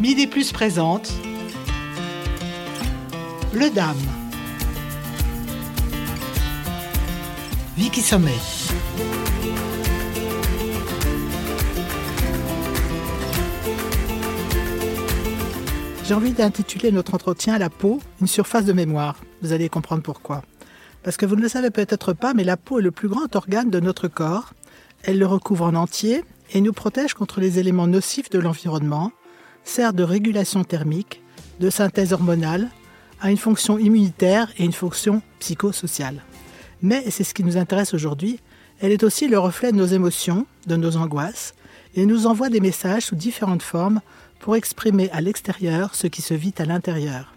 Midi Plus présente Le Dame. Vicky Sommet. J'ai envie d'intituler notre entretien La peau, une surface de mémoire. Vous allez comprendre pourquoi. Parce que vous ne le savez peut-être pas, mais la peau est le plus grand organe de notre corps. Elle le recouvre en entier et nous protège contre les éléments nocifs de l'environnement, sert de régulation thermique, de synthèse hormonale, a une fonction immunitaire et une fonction psychosociale. Mais, et c'est ce qui nous intéresse aujourd'hui, elle est aussi le reflet de nos émotions, de nos angoisses, et nous envoie des messages sous différentes formes pour exprimer à l'extérieur ce qui se vit à l'intérieur.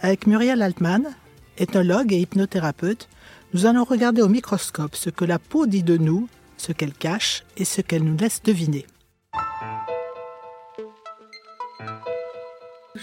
Avec Muriel Altman, ethnologue et hypnothérapeute, nous allons regarder au microscope ce que la peau dit de nous, ce qu'elle cache et ce qu'elle nous laisse deviner.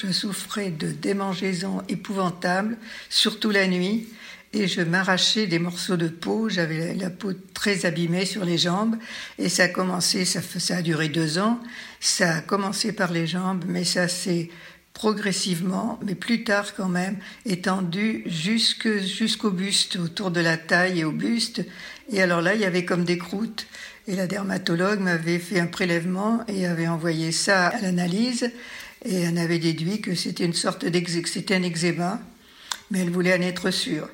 Je souffrais de démangeaisons épouvantables, surtout la nuit, et je m'arrachais des morceaux de peau. J'avais la peau très abîmée sur les jambes et ça a commencé, ça, ça a duré deux ans. Ça a commencé par les jambes, mais ça s'est progressivement, mais plus tard quand même, étendu jusqu'au buste, autour de la taille et au buste. Et alors là, il y avait comme des croûtes. Et la dermatologue m'avait fait un prélèvement et avait envoyé ça à l'analyse. Et elle avait déduit que c'était une sorte d'eczéma, un eczéma, mais elle voulait en être sûre.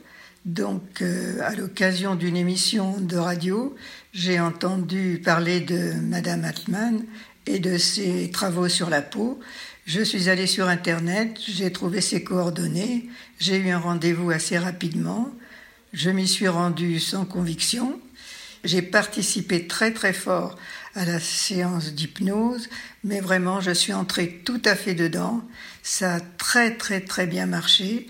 Donc, euh, à l'occasion d'une émission de radio, j'ai entendu parler de Madame Altman et de ses travaux sur la peau. Je suis allée sur Internet, j'ai trouvé ses coordonnées, j'ai eu un rendez-vous assez rapidement, je m'y suis rendue sans conviction, j'ai participé très très fort à la séance d'hypnose, mais vraiment je suis entrée tout à fait dedans, ça a très très très bien marché.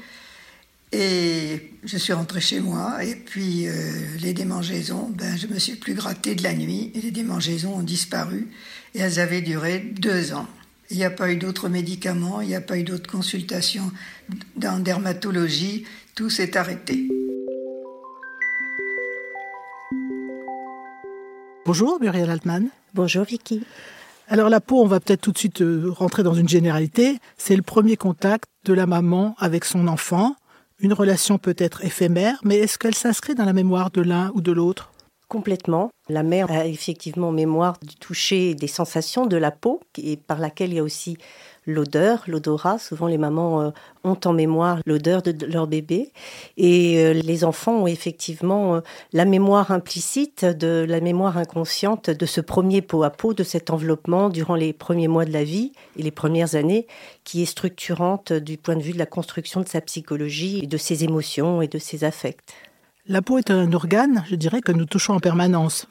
Et je suis rentrée chez moi et puis euh, les démangeaisons, ben, je me suis plus grattée de la nuit et les démangeaisons ont disparu et elles avaient duré deux ans. Il n'y a pas eu d'autres médicaments, il n'y a pas eu d'autres consultations dans dermatologie, tout s'est arrêté. Bonjour Muriel Altman. Bonjour Vicky. Alors la peau, on va peut-être tout de suite euh, rentrer dans une généralité. C'est le premier contact de la maman avec son enfant. Une relation peut être éphémère, mais est-ce qu'elle s'inscrit dans la mémoire de l'un ou de l'autre? Complètement. La mère a effectivement mémoire du toucher des sensations de la peau, et par laquelle il y a aussi l'odeur, l'odorat. Souvent, les mamans euh, ont en mémoire l'odeur de leur bébé. Et euh, les enfants ont effectivement euh, la mémoire implicite, de la mémoire inconsciente de ce premier pot à pot, de cet enveloppement durant les premiers mois de la vie et les premières années, qui est structurante du point de vue de la construction de sa psychologie, et de ses émotions et de ses affects. La peau est un organe, je dirais, que nous touchons en permanence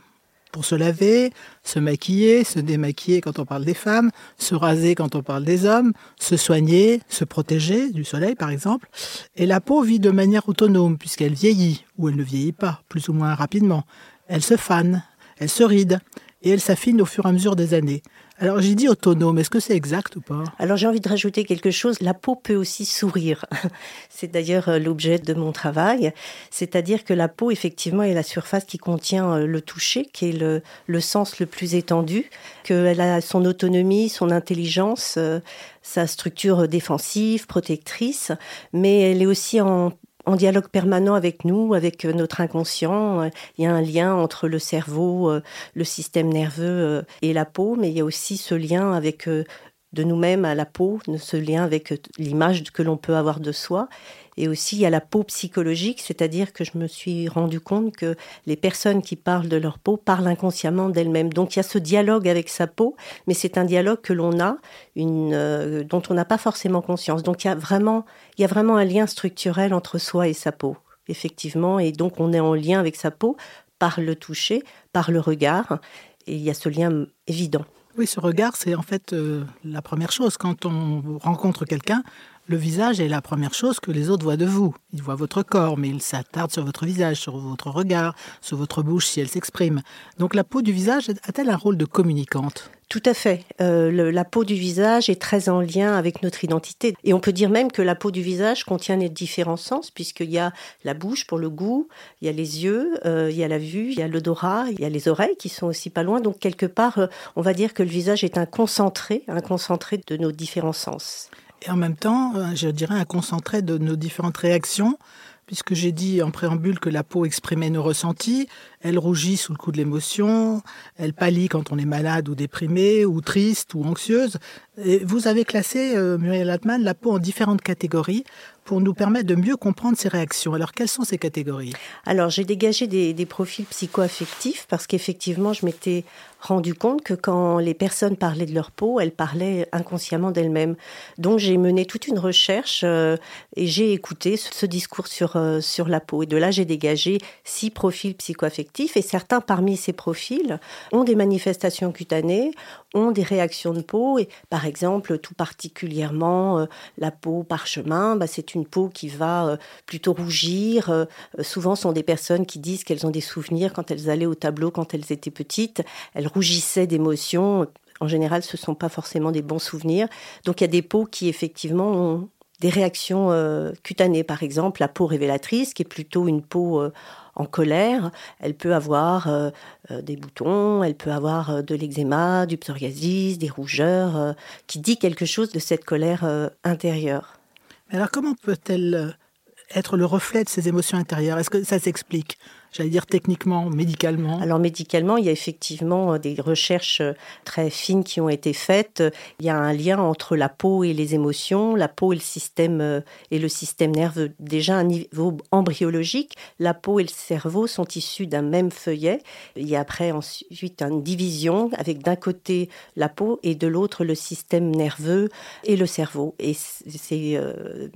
pour se laver, se maquiller, se démaquiller quand on parle des femmes, se raser quand on parle des hommes, se soigner, se protéger du soleil par exemple. Et la peau vit de manière autonome puisqu'elle vieillit, ou elle ne vieillit pas, plus ou moins rapidement. Elle se fane, elle se ride, et elle s'affine au fur et à mesure des années. Alors j'ai dit autonome, est-ce que c'est exact ou pas? Alors j'ai envie de rajouter quelque chose, la peau peut aussi sourire. C'est d'ailleurs euh, l'objet de mon travail, c'est-à-dire que la peau effectivement est la surface qui contient euh, le toucher, qui est le, le sens le plus étendu, qu'elle a son autonomie, son intelligence, euh, sa structure défensive, protectrice, mais elle est aussi en en dialogue permanent avec nous, avec euh, notre inconscient. Euh, il y a un lien entre le cerveau, euh, le système nerveux et la peau, mais il y a aussi ce lien avec de nous-mêmes à la peau, ce lien avec l'image que l'on peut avoir de soi. Et aussi, a la peau psychologique, c'est-à-dire que je me suis rendu compte que les personnes qui parlent de leur peau parlent inconsciemment d'elles-mêmes. Donc il y a ce dialogue avec sa peau, mais c'est un dialogue que l'on a, euh, dont on n'a pas forcément conscience. Donc il y, a vraiment, il y a vraiment un lien structurel entre soi et sa peau, effectivement. Et donc on est en lien avec sa peau par le toucher, par le regard. Et il y a ce lien évident. Oui, ce regard, c'est en fait euh, la première chose. Quand on rencontre quelqu'un, Le visage est la première chose que les autres voient de vous. Ils voient votre corps, mais ils s'attardent sur votre visage, sur votre regard, sur votre bouche si elle s'exprime. Donc la peau du visage a-t-elle un rôle de communicante? Tout à fait. Euh, la peau du visage est très en lien avec notre identité. Et on peut dire même que la peau du visage contient les différents sens, puisqu'il y a la bouche pour le goût, il y a les yeux, euh, il y a la vue, il y a l'odorat, il y a les oreilles qui sont aussi pas loin. Donc quelque part, euh, on va dire que le visage est un concentré, un concentré de nos différents sens. Et en même temps, je dirais un concentré de nos différentes réactions puisque j'ai dit en préambule que la peau exprimait nos ressentis. Elle rougit sous le coup de l'émotion, elle pâlit quand on est malade ou déprimé, ou triste ou anxieuse. Vous avez classé, euh, Muriel Atman, la peau en différentes catégories pour nous permettre de mieux comprendre ces réactions. Alors, quelles sont ces catégories? Alors, j'ai dégagé des, des profils psychoaffectifs parce qu'effectivement, je m'étais rendu compte que quand les personnes parlaient de leur peau, elles parlaient inconsciemment d'elles-mêmes. Donc j'ai mené toute une recherche euh, et j'ai écouté ce, discours sur, euh, sur la peau. Et de là, j'ai dégagé six profils psychoaffectifs et certains parmi ces profils ont des manifestations cutanées, ont des réactions de peau. Et par exemple, tout particulièrement, euh, la peau parchemin, bah, c'est une peau qui va plutôt rougir. souvent, ce sont des personnes qui disent qu'elles ont des souvenirs quand elles allaient au tableau quand elles étaient petites. Elles rougissaient d'émotions. En général, ce ne sont pas forcément des bons souvenirs. Donc il y a des peaux qui effectivement ont des réactions euh, cutanées. Par exemple, la peau révélatrice, qui est plutôt une peau euh, en colère, elle peut avoir euh, des boutons, elle peut avoir de l'eczéma, du psoriasis, des rougeurs, qui dit quelque chose de cette colère intérieure. Mais alors comment peut-elle être le reflet de ces émotions intérieures? Est-ce que ça s'explique? J'allais dire techniquement, médicalement Alors médicalement, il y a effectivement euh, des recherches euh, très fines qui ont été faites. Il y a un lien entre la peau et les émotions, la peau et le système euh, et le système nerveux. Déjà à un niveau embryologique, la peau et le cerveau sont issus d'un même feuillet. Il y a après ensuite une division avec d'un côté la peau et de l'autre le système nerveux et le cerveau. Et c'est euh,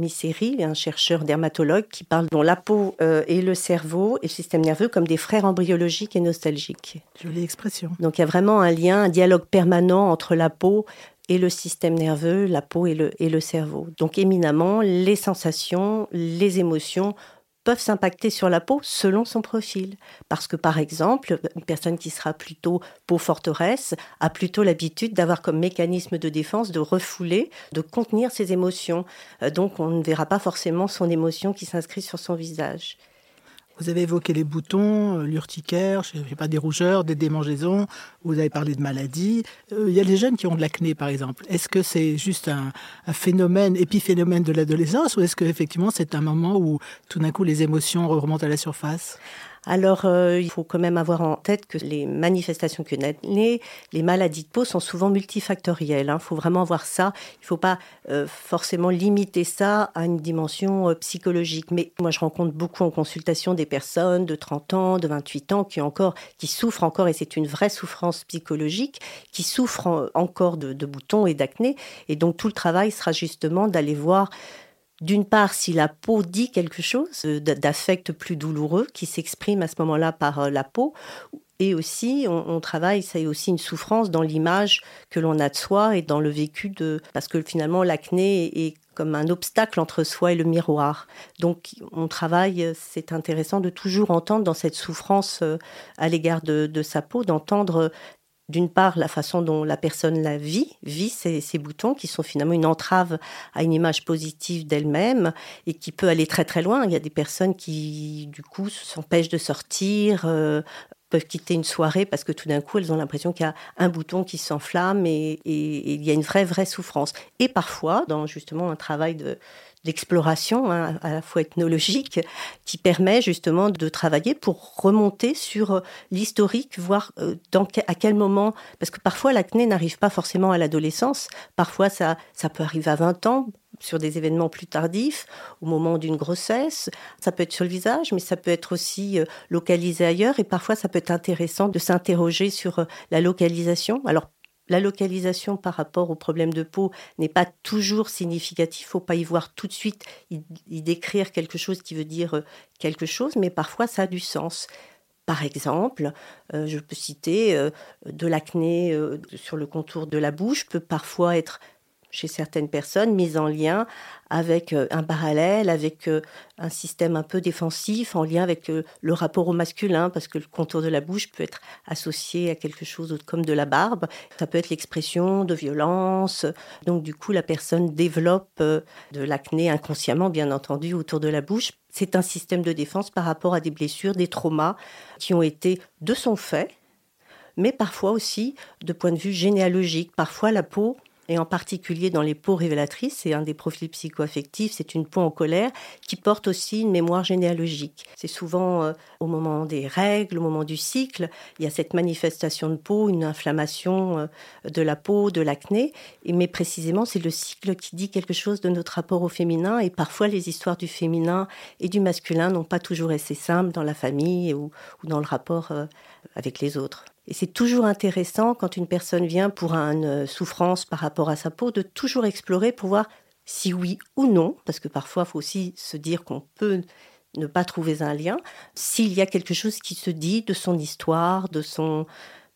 un chercheur dermatologue, qui parle dont la peau et le cerveau et le système nerveux comme des frères embryologiques et nostalgiques. Jolie expression. Donc il y a vraiment un lien, un dialogue permanent entre la peau et le système nerveux, la peau et le, et le cerveau. Donc éminemment, les sensations, les émotions peuvent s'impacter sur la peau selon son profil. Parce que par exemple, une personne qui sera plutôt peau forteresse a plutôt l'habitude d'avoir comme mécanisme de défense de refouler, de contenir ses émotions. Euh, donc on ne verra pas forcément son émotion qui s'inscrit sur son visage. Vous avez évoqué les boutons, euh, l'urticaire, je sais pas, des rougeurs, des démangeaisons. Vous avez parlé de maladies. Euh, il y a des jeunes qui ont de l'acné, par exemple. Est-ce que c'est juste un, un, phénomène, épiphénomène de l'adolescence, ou est-ce que effectivement c'est un moment où tout d'un coup les émotions remontent à la surface? Alors, euh, il faut quand même avoir en tête que les manifestations cutanées, les maladies de peau sont souvent multifactorielles. Il hein. faut vraiment voir ça. Il ne faut pas euh, forcément limiter ça à une dimension euh, psychologique. Mais moi, je rencontre beaucoup en consultation des personnes de 30 ans, de 28 ans qui encore, qui souffrent encore, et c'est une vraie souffrance psychologique, qui souffrent encore de, de boutons et d'acné. Et donc, tout le travail sera justement d'aller voir d'une part, si la peau dit quelque chose euh, d'affect plus douloureux qui s'exprime à ce moment-là par euh, la peau, et aussi, on, travaille, c'est aussi une souffrance dans l'image que l'on a de soi et dans le vécu de... Parce que finalement, l'acné est comme un obstacle entre soi et le miroir. Donc, on travaille, c'est intéressant de toujours entendre dans cette souffrance euh, à l'égard de, sa peau, d'entendre d'une part la façon dont la personne la vit, vit ces, boutons qui sont finalement une entrave à une image positive d'elle-même et qui peut aller très très loin. Il y a des personnes qui du coup s'empêchent de sortir, euh, peuvent quitter une soirée parce que tout d'un coup elles ont l'impression qu'il y a un bouton qui s'enflamme et, il y a une vraie vraie souffrance. Et parfois, dans justement un travail de d'exploration, hein, à la fois ethnologique, qui permet justement de travailler pour remonter sur euh, l'historique, voir euh, à quel moment, parce que parfois l'acné n'arrive pas forcément à l'adolescence, parfois ça, ça peut arriver à 20 ans, sur des événements plus tardifs, au moment d'une grossesse. Ça peut être sur le visage, mais ça peut être aussi euh, localisé ailleurs. Et parfois, ça peut être intéressant de s'interroger sur la localisation. Alors, la localisation par rapport au problème de peau n'est pas toujours significative. Faut pas y voir tout de suite, y, décrire quelque chose qui veut dire euh, quelque chose, mais parfois ça a du sens. Par exemple, euh, je peux citer euh, de l'acné sur le contour de la bouche peut parfois être chez certaines personnes mise en lien avec euh, un parallèle, avec euh, un système un peu défensif, en lien avec euh, le rapport au masculin, parce que le contour de la bouche peut être associé à quelque chose comme de la barbe. Ça peut être l'expression de violence. Donc du coup, la personne développe de l'acné inconsciemment, bien entendu, autour de la bouche. C'est un système de défense par rapport à des blessures, des traumas qui ont été de son fait, mais parfois aussi de point de vue généalogique. Parfois, la peau et en particulier dans les peaux révélatrices, c'est un des profils psychoaffectifs, c'est une peau en colère qui porte aussi une mémoire généalogique. C'est souvent euh, au moment des règles, au moment du cycle, il y a cette manifestation de peau, une inflammation euh, de la peau, de l'acné, mais précisément c'est le cycle qui dit quelque chose de notre rapport au féminin et parfois les histoires du féminin et du masculin n'ont pas toujours été simples dans la famille ou, dans le rapport euh, avec les autres. Et c'est toujours intéressant quand une personne vient pour une souffrance par rapport à sa peau de toujours explorer pour voir si oui ou non, parce que parfois il faut aussi se dire qu'on peut ne pas trouver un lien, s'il y a quelque chose qui se dit de son histoire, de son...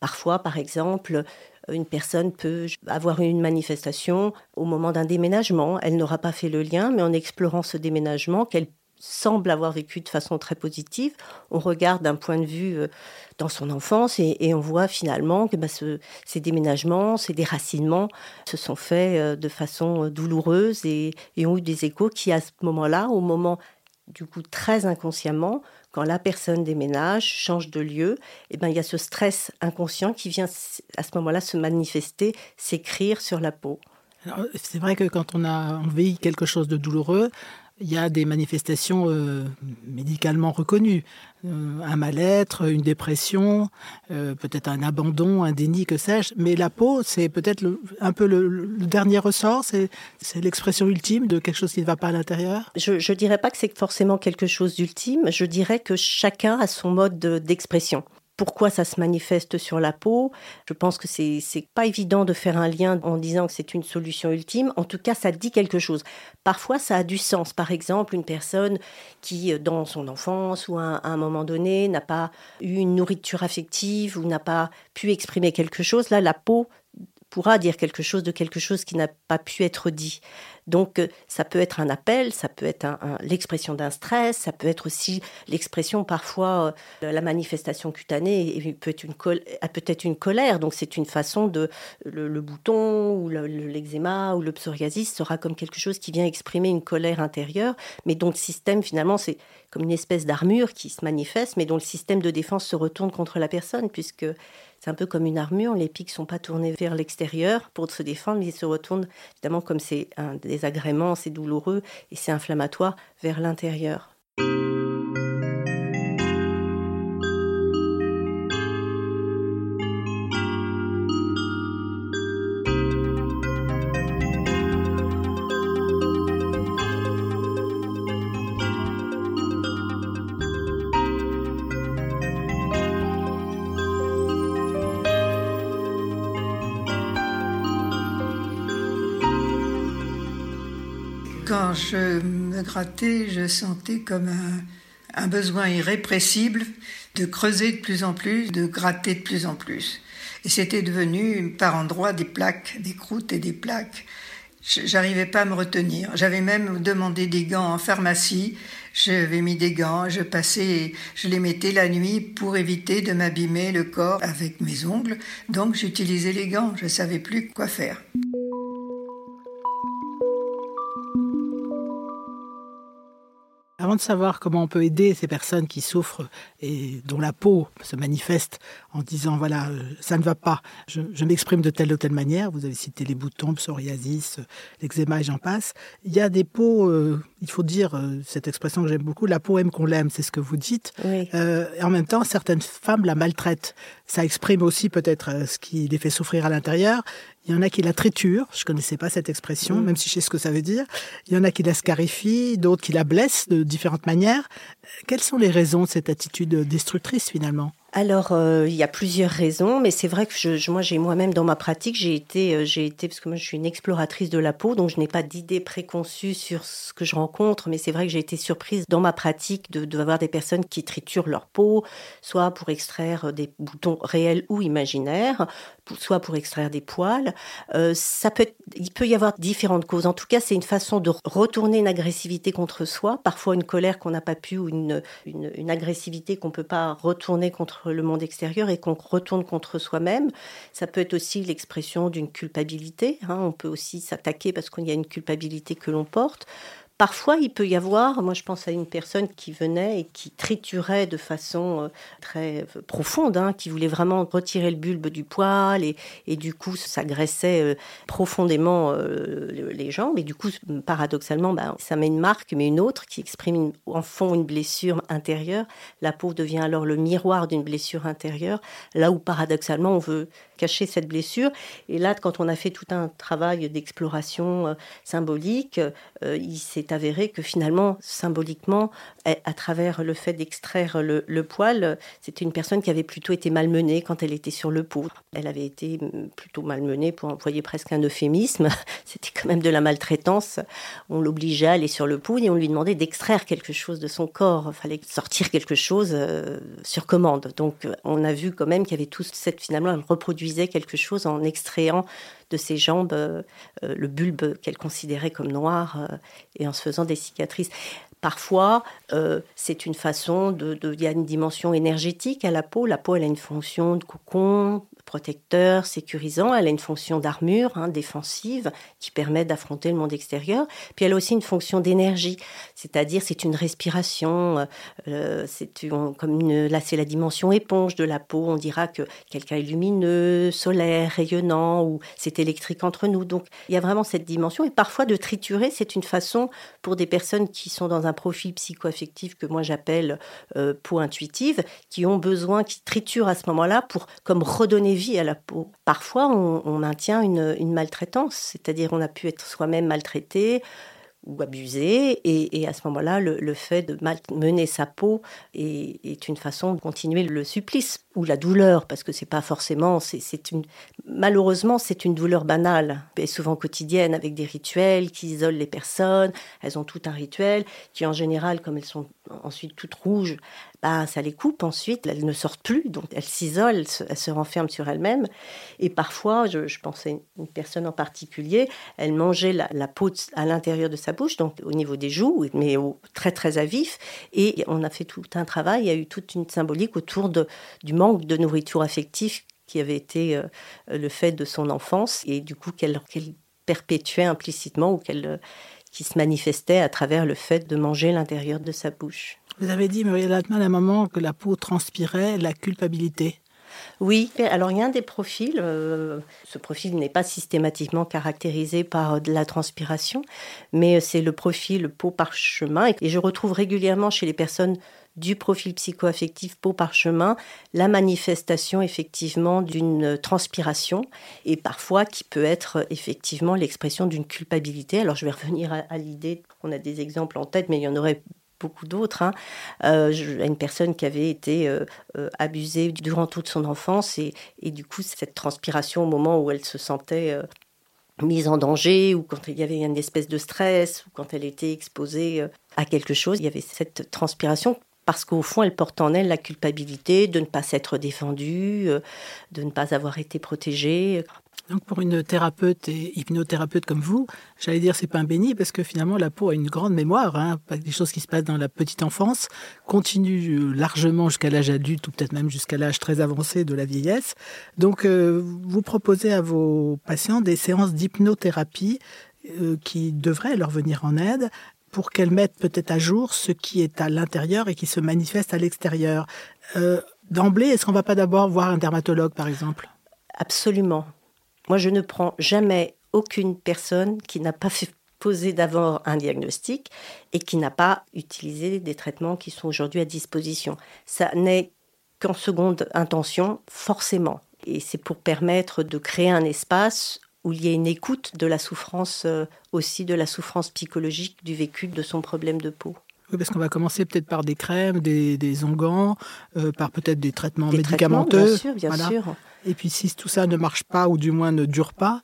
Parfois, par exemple, une personne peut avoir une manifestation au moment d'un déménagement. Elle n'aura pas fait le lien, mais en explorant ce déménagement qu'elle semble avoir vécu de façon très positive. On regarde d'un point de vue euh, dans son enfance et, on voit finalement que bah, ces déménagements, ces déracinements se sont faits euh, de façon euh, douloureuse et, ont eu des échos qui, à ce moment-là, au moment du coup très inconsciemment, quand la personne déménage, change de lieu, et eh ben, il y a ce stress inconscient qui vient à ce moment-là se manifester, s'écrire sur la peau. C'est vrai que quand on a envie quelque chose de douloureux, il y a des manifestations euh, médicalement reconnues. Euh, un mal-être, une dépression, euh, peut-être un abandon, un déni, que sais-je. Mais la peau, c'est peut-être un peu le, dernier ressort, c'est l'expression ultime de quelque chose qui ne va pas à l'intérieur Je ne dirais pas que c'est forcément quelque chose d'ultime, je dirais que chacun a son mode d'expression pourquoi ça se manifeste sur la peau. Je pense que c'est pas évident de faire un lien en disant que c'est une solution ultime. En tout cas, ça dit quelque chose. Parfois, ça a du sens. Par exemple, une personne qui, euh, dans son enfance ou à un moment donné, n'a pas eu une nourriture affective ou n'a pas pu exprimer quelque chose, là, la peau pourra dire quelque chose de quelque chose qui n'a pas pu être dit. Donc euh, ça peut être un appel, ça peut être l'expression d'un stress, ça peut être aussi l'expression parfois euh, la manifestation cutanée et peut être une colère. Donc c'est une façon de le, bouton ou l'eczéma ou le psoriasis sera comme quelque chose qui vient exprimer une colère intérieure, mais dont le système finalement c'est comme une espèce d'armure qui se manifeste, mais dont le système de défense se retourne contre la personne puisque c'est un peu comme une armure, les pics sont pas tournés vers l'extérieur pour se défendre, mais ils se retournent, évidemment, comme c'est un désagrément, c'est douloureux et c'est inflammatoire, vers l'intérieur. Je sentais comme un, besoin irrépressible de creuser de plus en plus, de gratter de plus en plus. Et c'était devenu par endroits des plaques, des croûtes et des plaques. J'arrivais pas à me retenir. J'avais même demandé des gants en pharmacie. J'avais mis des gants, je passais, je les mettais la nuit pour éviter de m'abîmer le corps avec mes ongles. Donc j'utilisais les gants. Je savais plus quoi faire. Avant de savoir comment on peut aider ces personnes qui souffrent et dont la peau se manifeste en disant voilà, euh, ça ne va pas, je, m'exprime de telle ou telle manière, vous avez cité les boutons, psoriasis, l'eczéma et j'en passe, il y a des peaux, euh, il faut dire euh, cette expression que j'aime beaucoup, la peau aime qu'on l'aime, c'est ce que vous dites. et en même temps, certaines femmes la maltraitent. Ça exprime aussi peut-être ce qui les fait souffrir à l'intérieur. Il y en a qui la triturent, je ne connaissais pas cette expression, mm. même si je sais ce que ça veut dire. Il y en a qui la scarifient, d'autres qui la blessent de différentes manières. Quelles sont les raisons de cette attitude destructrice finalement? Alors, euh, il y a plusieurs raisons, mais c'est vrai que je, moi, j'ai moi-même dans ma pratique, j'ai été, euh, j'ai été, parce que moi, je suis une exploratrice de la peau, donc je n'ai pas d'idée préconçue sur ce que je rencontre, mais c'est vrai que j'ai été surprise dans ma pratique de, de avoir des personnes qui triturent leur peau, soit pour extraire des boutons réels ou imaginaires, soit pour extraire des poils. Euh, ça peut, il peut y avoir différentes causes. En tout cas, c'est une façon de retourner une agressivité contre soi, parfois une colère qu'on n'a pas pu ou une, une, agressivité qu'on peut pas retourner contre le monde extérieur et qu'on retourne contre soi-même. Ça peut être aussi l'expression d'une culpabilité. Hein. On peut aussi s'attaquer parce qu'il y a une culpabilité que l'on porte. Parfois, il peut y avoir, moi je pense à une personne qui venait et qui triturait de façon euh, très euh, profonde, hein, qui voulait vraiment retirer le bulbe du poil et, du coup ça graissait euh, profondément les jambes et du coup paradoxalement bah, ça met une marque mais une autre qui exprime en fond une blessure intérieure. La peau devient alors le miroir d'une blessure intérieure, là où paradoxalement on veut cacher cette blessure. Et là, quand on a fait tout un travail d'exploration symbolique, il s'est avéré que finalement, symboliquement, à travers le fait d'extraire le, poil, c'était une personne qui avait plutôt été malmenée quand elle était sur le pot. Elle avait été mm, plutôt malmenée, pour employer presque un euphémisme. C'était quand même de la maltraitance. On l'obligeait à aller sur le pot et on lui demandait d'extraire quelque chose de son corps. Il fallait sortir quelque chose euh, sur commande. Donc, on a vu quand même qu'il y avait tout cette, finalement, elle quelque chose en extrayant de ses jambes euh, euh, le bulbe qu'elle considérait comme noir euh, et en se faisant des cicatrices. Parfois, c'est une façon de, Il y a une dimension énergétique à la peau. La peau, elle a une fonction de cocon, protecteur, sécurisant. Elle a une fonction d'armure hein, défensive qui permet d'affronter le monde extérieur. Puis elle a aussi une fonction d'énergie, c'est-à-dire c'est une respiration. Euh, là c'est la dimension éponge de la peau. On dira que quelqu'un est lumineux, solaire, rayonnant ou c'est électrique entre nous. Donc il y a vraiment cette dimension. Et parfois de triturer, c'est une façon pour des personnes qui sont dans un profil psychoaffectif que moi j'appelle euh, peau intuitive, qui ont besoin, qui triturent à ce moment-là pour comme redonner vie à la peau. Parfois, on, maintient une, maltraitance, c'est-à-dire on a pu être soi-même maltraité ou abusé, et, à ce moment-là, le, fait de mener sa peau est, une façon de continuer le supplice ou la douleur, parce que c'est pas forcément, c'est une, malheureusement, c'est une douleur banale, et souvent quotidienne, avec des rituels qui isolent les personnes. Elles ont tout un rituel qui, en général, comme elles sont ensuite toutes rouges, bah, ça les coupe ensuite, elles ne sortent plus, donc elles s'isolent, elles se renferment sur elles-mêmes. Et parfois, je, pensais à une personne en particulier, elle mangeait la, peau à l'intérieur de sa bouche, donc au niveau des joues, mais très très à vif. Et on a fait tout un travail, il y a eu toute une symbolique autour du manque de nourriture affective qui avait été euh, le fait de son enfance et du coup qu'elle perpétuait implicitement ou qu'elle qui se manifestait à travers le fait de manger l'intérieur de sa bouche. Vous avez dit, Muriel Altman, à un moment que la peau transpirait la culpabilité. Oui, alors il y a un des profils, euh, ce profil n'est pas systématiquement caractérisé par de la transpiration, mais c'est le profil peau parchemin, et je retrouve régulièrement chez les personnes du profil psychoaffectif peau parchemin la manifestation effectivement d'une transpiration et parfois qui peut être effectivement l'expression d'une culpabilité. Alors je vais revenir à, l'idée, on a des exemples en tête, mais il y en aurait beaucoup d'autres. Hein. Euh, une personne qui avait été euh, euh, abusée durant toute son enfance et, et, du coup cette transpiration au moment où elle se sentait mise en danger ou quand il y avait une espèce de stress ou quand elle était exposée à quelque chose, il y avait cette transpiration parce qu'au fond, elle porte en elle la culpabilité de ne pas s'être défendue, de ne pas avoir été protégée. Donc pour une thérapeute et hypnothérapeute comme vous, j'allais dire c'est pas un béni parce que finalement la peau a une grande mémoire. Hein, des choses qui se passent dans la petite enfance continuent euh, largement jusqu'à l'âge adulte ou peut-être même jusqu'à l'âge très avancé de la vieillesse. Donc euh, vous proposez à vos patients des séances d'hypnothérapie euh, qui devraient leur venir en aide pour qu'elles mettent peut-être à jour ce qui est à l'intérieur et qui se manifeste à l'extérieur. D'emblée, est-ce qu'on va pas d'abord voir un dermatologue par exemple? Absolument. Moi, je ne prends jamais aucune personne qui n'a pas fait poser d'abord un diagnostic et qui n'a pas utilisé des traitements qui sont aujourd'hui à disposition. Ça n'est qu'en seconde intention, forcément. Et c'est pour permettre de créer un espace où il y a une écoute de la souffrance, euh, aussi de la souffrance psychologique du vécu de son problème de peau. Oui, parce qu'on va commencer peut-être par des crèmes, des, des onguents, euh, par peut-être des traitements médicamenteux. bien sûr, bien sûr. Et puis si tout ça ne marche pas ou du moins ne dure pas,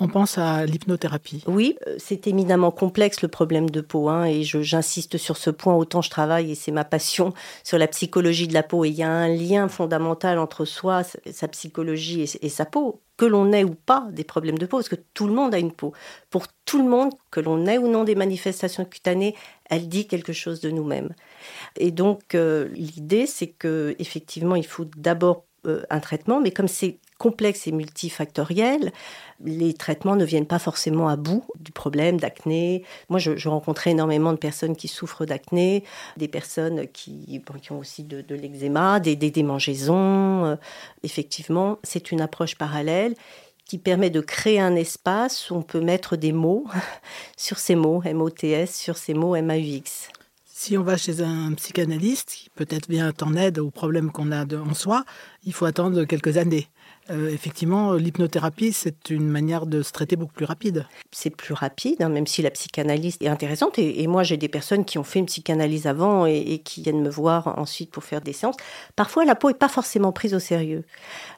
on pense à l'hypnothérapie. Oui, euh, c'est éminemment complexe le problème de peau, hein, et j'insiste sur ce point. Autant je travaille, et c'est ma passion, sur la psychologie de la peau. Et il y a un lien fondamental entre soi, sa psychologie et, sa peau, que l'on ait ou pas des problèmes de peau, parce que tout le monde a une peau. Pour tout le monde, que l'on ait ou non des manifestations cutanées, elle dit quelque chose de nous-mêmes. Et donc euh, l'idée, c'est que effectivement, il faut d'abord un traitement, mais comme c'est complexe et multifactoriel, les traitements ne viennent pas forcément à bout du problème d'acné. Moi, je, rencontrais énormément de personnes qui souffrent d'acné, des personnes qui, ont aussi de, l'eczéma, des, démangeaisons. Euh, effectivement, c'est une approche parallèle qui permet de créer un espace où on peut mettre des mots sur ces mots, M-O-T-S, sur ces mots M-A-U-X. Si on va chez un psychanalyste qui peut-être vient en aide aux problèmes qu'on a en soi, il faut attendre quelques années. Euh, effectivement, l'hypnothérapie, c'est une manière de se traiter beaucoup plus rapide. C'est plus rapide, hein, même si la psychanalyse est intéressante. Et, moi, j'ai des personnes qui ont fait une psychanalyse avant et, qui viennent me voir ensuite pour faire des séances. Parfois, la peau n'est pas forcément prise au sérieux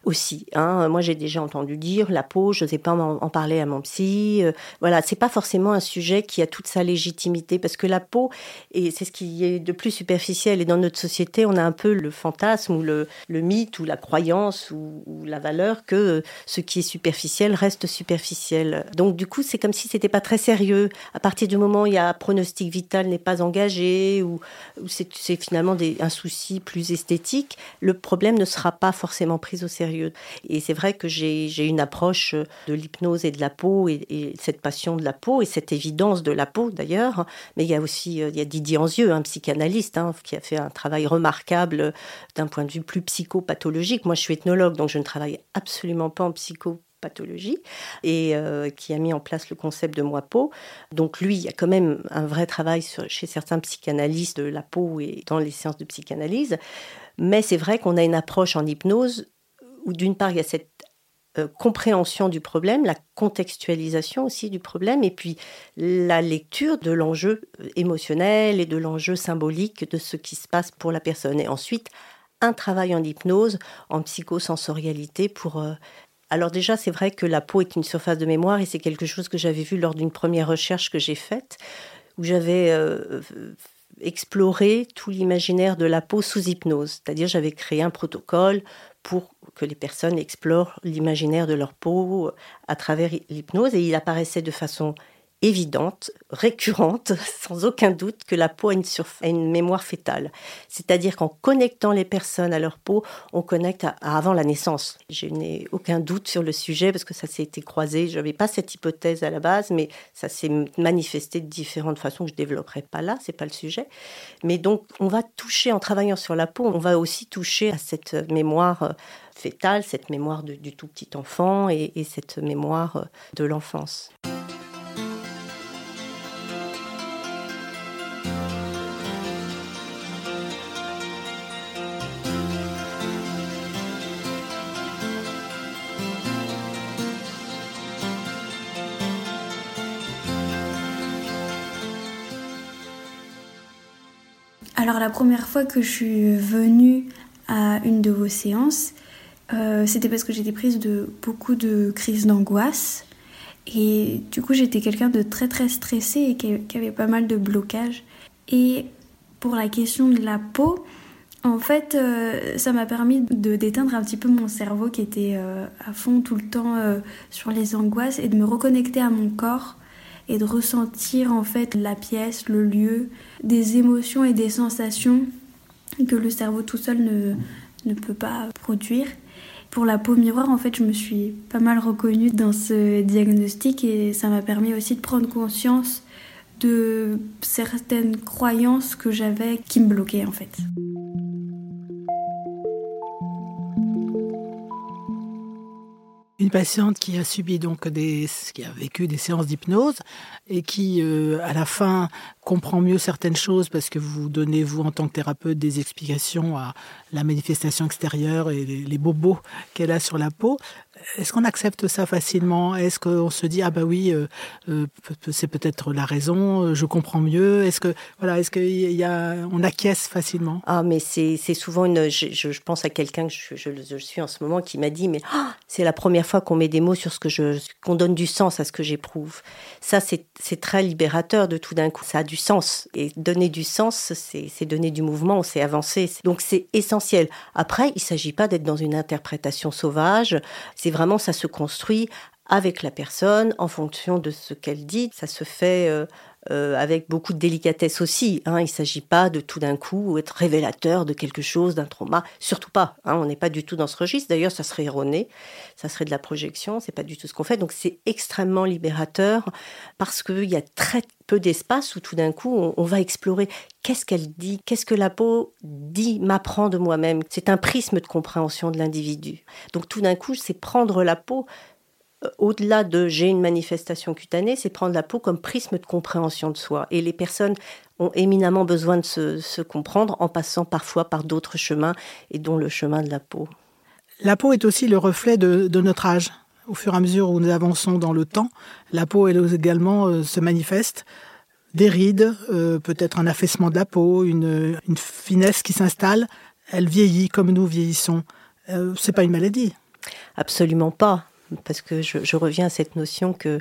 aussi. Hein. Moi, j'ai déjà entendu dire la peau, je n'osais pas en, parler à mon psy. Euh, voilà, c'est pas forcément un sujet qui a toute sa légitimité parce que la peau, et c'est ce qui est de plus superficiel. Et dans notre société, on a un peu le fantasme ou le, mythe ou la croyance ou la valeur que ce qui est superficiel reste superficiel. Donc du coup, c'est comme si c'était pas très sérieux. À partir du moment où il y a pronostic vital n'est pas engagé ou, c'est finalement un souci plus esthétique, le problème ne sera pas forcément pris au sérieux. Et c'est vrai que j'ai une approche de l'hypnose et de la peau et, cette passion de la peau et cette évidence de la peau d'ailleurs. Mais il y a aussi euh, il y a Didier Anzieux, un psychanalyste, hein, qui a fait un travail remarquable d'un point de vue plus psychopathologique. Moi, je suis ethnologue, donc je ne travaille absolument pas en psychopathologie et euh, qui a mis en place le concept de moi-peau. Donc lui, il y a quand même un vrai travail chez certains psychanalystes de la peau et dans les séances de psychanalyse. Mais c'est vrai qu'on a une approche en hypnose où d'une part, il y a cette euh, compréhension du problème, la contextualisation aussi du problème, et puis la lecture de l'enjeu euh, émotionnel et de l'enjeu symbolique de ce qui se passe pour la personne. Et ensuite, un travail en hypnose, en psychosensorialité pour... Euh, alors déjà, c'est vrai que la peau est une surface de mémoire et c'est quelque chose que j'avais vu lors d'une première recherche que j'ai faite, où j'avais euh, exploré tout l'imaginaire de la peau sous hypnose. C'est-à-dire j'avais créé un protocole pour que les personnes explorent l'imaginaire de leur peau euh, à travers l'hypnose et il apparaissait de façon évidente, récurrente, sans aucun doute, que la peau a une, mémoire fétale. C'est-à-dire qu'en connectant les personnes à leur peau, on connecte avant la naissance. Je n'ai aucun doute sur le sujet parce que ça s'est été croisé. Je n'avais pas cette hypothèse à la base, mais ça s'est manifesté de différentes façons que je ne développerai pas là, c'est pas le sujet. Mais donc, on va toucher, en travaillant sur la peau, on va aussi toucher à cette mémoire euh, fétale, cette mémoire du tout petit enfant et, et cette mémoire euh, de l'enfance. Première fois que je suis venue à une de vos séances, euh, c'était parce que j'étais prise de beaucoup de crises d'angoisse. Et du coup, j'étais quelqu'un de très très stressé et qui avait pas mal de blocages. Et pour la question de la peau, en fait, euh, ça m'a permis de déteindre un petit peu mon cerveau qui était euh, à fond tout le temps sur les angoisses et de me reconnecter à mon corps et de ressentir en fait la pièce, le lieu, des émotions et des sensations que le cerveau tout seul ne, ne peut pas produire. Pour la peau miroir, en fait, je me suis pas mal reconnue dans ce diagnostic et ça m'a permis aussi de prendre conscience de certaines croyances que j'avais qui me bloquaient en fait. Une patiente qui a subi donc des, qui a vécu des séances d'hypnose et qui, euh, à la fin, comprend mieux certaines choses parce que vous donnez, vous, en tant que thérapeute, des explications à la manifestation extérieure et les, bobos qu'elle a sur la peau. Est-ce qu'on accepte ça facilement? Est-ce qu'on se dit ah bah oui, euh, euh, c'est peut-être la raison, je comprends mieux? Est-ce que voilà, est-ce qu'il y a, on acquiesce facilement? Ah mais c'est souvent une, je, pense à quelqu'un que je, suis en ce moment qui m'a dit mais ah, c'est la première fois qu'on met des mots sur ce que je, qu'on donne du sens à ce que j'éprouve. Ça, c'est très libérateur de tout d'un coup. Ça a du sens. Et donner du sens, c'est donner du mouvement, c'est avancer. Donc c'est essentiel. Après, il s'agit pas d'être dans une interprétation sauvage. C'est vraiment, ça se construit avec la personne en fonction de ce qu'elle dit. Ça se fait euh, euh, avec beaucoup de délicatesse aussi. Hein. Il ne s'agit pas de tout d'un coup être révélateur de quelque chose, d'un trauma. Surtout pas. Hein. On n'est pas du tout dans ce registre. D'ailleurs, ça serait erroné. Ça serait de la projection. C'est pas du tout ce qu'on fait. Donc, c'est extrêmement libérateur parce qu'il y a très peu d'espace où tout d'un coup, on, on va explorer qu'est-ce qu'elle dit, qu'est-ce que la peau dit, m'apprend de moi-même. C'est un prisme de compréhension de l'individu. Donc, tout d'un coup, c'est prendre la peau au-delà de j'ai une manifestation cutanée, c'est prendre la peau comme prisme de compréhension de soi. Et les personnes ont éminemment besoin de se, comprendre en passant parfois par d'autres chemins, et dont le chemin de la peau. La peau est aussi le reflet de, notre âge. Au fur et à mesure où nous avançons dans le temps, la peau, elle également euh, se manifeste. Des rides, euh, peut-être un affaissement de la peau, une, finesse qui s'installe. Elle vieillit comme nous vieillissons. c'est pas une maladie. Absolument pas parce que je, reviens à cette notion que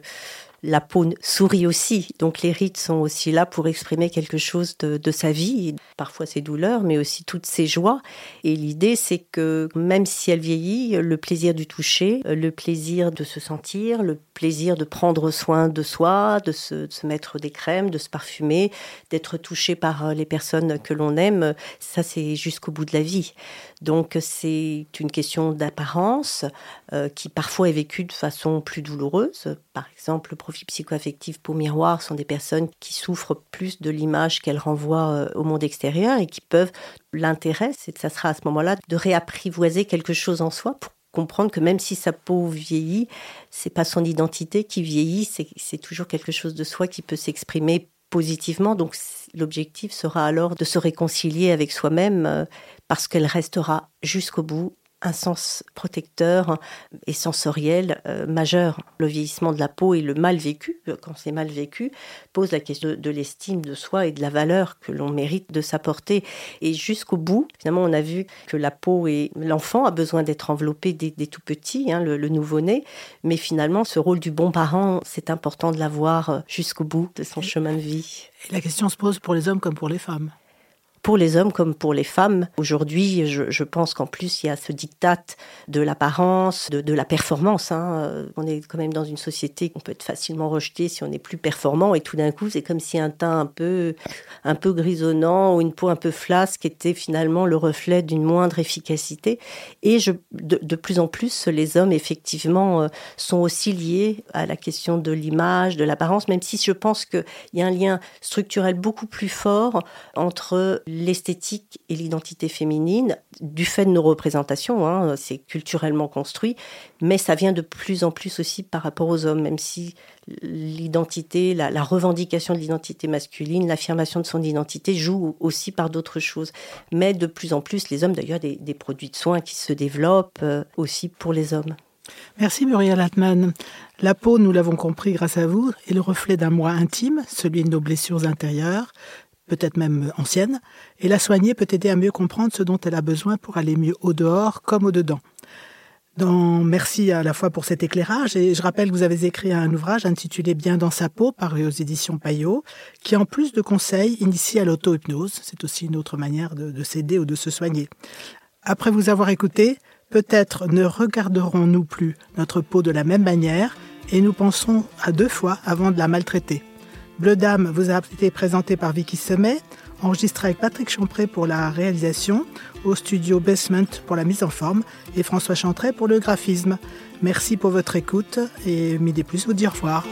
la peau sourit aussi. Donc les rides sont aussi là pour exprimer quelque chose de, sa vie, parfois ses douleurs, mais aussi toutes ses joies. Et l'idée, c'est que même si elle vieillit, le plaisir du toucher, le plaisir de se sentir, le plaisir de prendre soin de soi, de se, mettre des crèmes, de se parfumer, d'être touché par euh, les personnes que l'on aime, ça c'est jusqu'au bout de la vie. Donc c'est une question d'apparence euh, qui parfois est vécue de façon plus douloureuse. Par exemple, le profil psychoaffectif pour miroir sont des personnes qui souffrent plus de l'image qu'elles renvoient euh, au monde extérieur et qui peuvent l'intérêt, c'est ça sera à ce moment-là de réapprivoiser quelque chose en soi pour comprendre que même si sa peau vieillit, c'est pas son identité qui vieillit, c'est toujours quelque chose de soi qui peut s'exprimer positivement. Donc l'objectif sera alors de se réconcilier avec soi-même euh, parce qu'elle restera jusqu'au bout un sens protecteur et sensoriel euh, majeur. Le vieillissement de la peau et le mal vécu, euh, quand c'est mal vécu, pose la question de, l'estime de soi et de la valeur que l'on mérite de s'apporter. Et jusqu'au bout, finalement, on a vu que la peau et l'enfant a besoin d'être enveloppé des, tout petits, hein, le, le nouveau-né. Mais finalement, ce rôle du bon parent, c'est important de l'avoir euh, jusqu'au bout de son chemin de vie. Et la question se pose pour les hommes comme pour les femmes pour les hommes comme pour les femmes. Aujourd'hui, je, pense qu'en plus, il y a ce diktat de l'apparence, de, la performance. Hein. On est quand même dans une société qu'on peut être facilement rejeté si on n'est plus performant. Et tout d'un coup, c'est comme si un teint un peu, un peu grisonnant ou une peau un peu flasque était finalement le reflet d'une moindre efficacité. Et je, de, plus en plus, les hommes, effectivement, euh, sont aussi liés à la question de l'image, de l'apparence, même si je pense qu'il y a un lien structurel beaucoup plus fort entre l'esthétique et l'identité féminine, du fait de nos représentations, hein, c'est culturellement construit, mais ça vient de plus en plus aussi par rapport aux hommes, même si l'identité, la, revendication de l'identité masculine, l'affirmation de son identité joue aussi par d'autres choses. Mais de plus en plus, les hommes, d'ailleurs, des, des produits de soins qui se développent euh, aussi pour les hommes. Merci Muriel Atman. La peau, nous l'avons compris grâce à vous, est le reflet d'un moi intime, celui de nos blessures intérieures, peut-être même ancienne, et la soigner peut aider à mieux comprendre ce dont elle a besoin pour aller mieux au dehors comme au dedans. Dans, merci à la fois pour cet éclairage et je rappelle que vous avez écrit un ouvrage intitulé Bien dans sa peau paru aux éditions Payot qui en plus de conseils initie à l'auto-hypnose. C'est aussi une autre manière de, de s'aider ou de se soigner. Après vous avoir écouté, peut-être ne regarderons-nous plus notre peau de la même manière et nous pensons à deux fois avant de la maltraiter. Bleu Dame vous a été présenté par Vicky Semet, enregistré avec Patrick Champré pour la réalisation, au studio Basement pour la mise en forme et François Chantret pour le graphisme. Merci pour votre écoute et Midi Plus vous dit au revoir.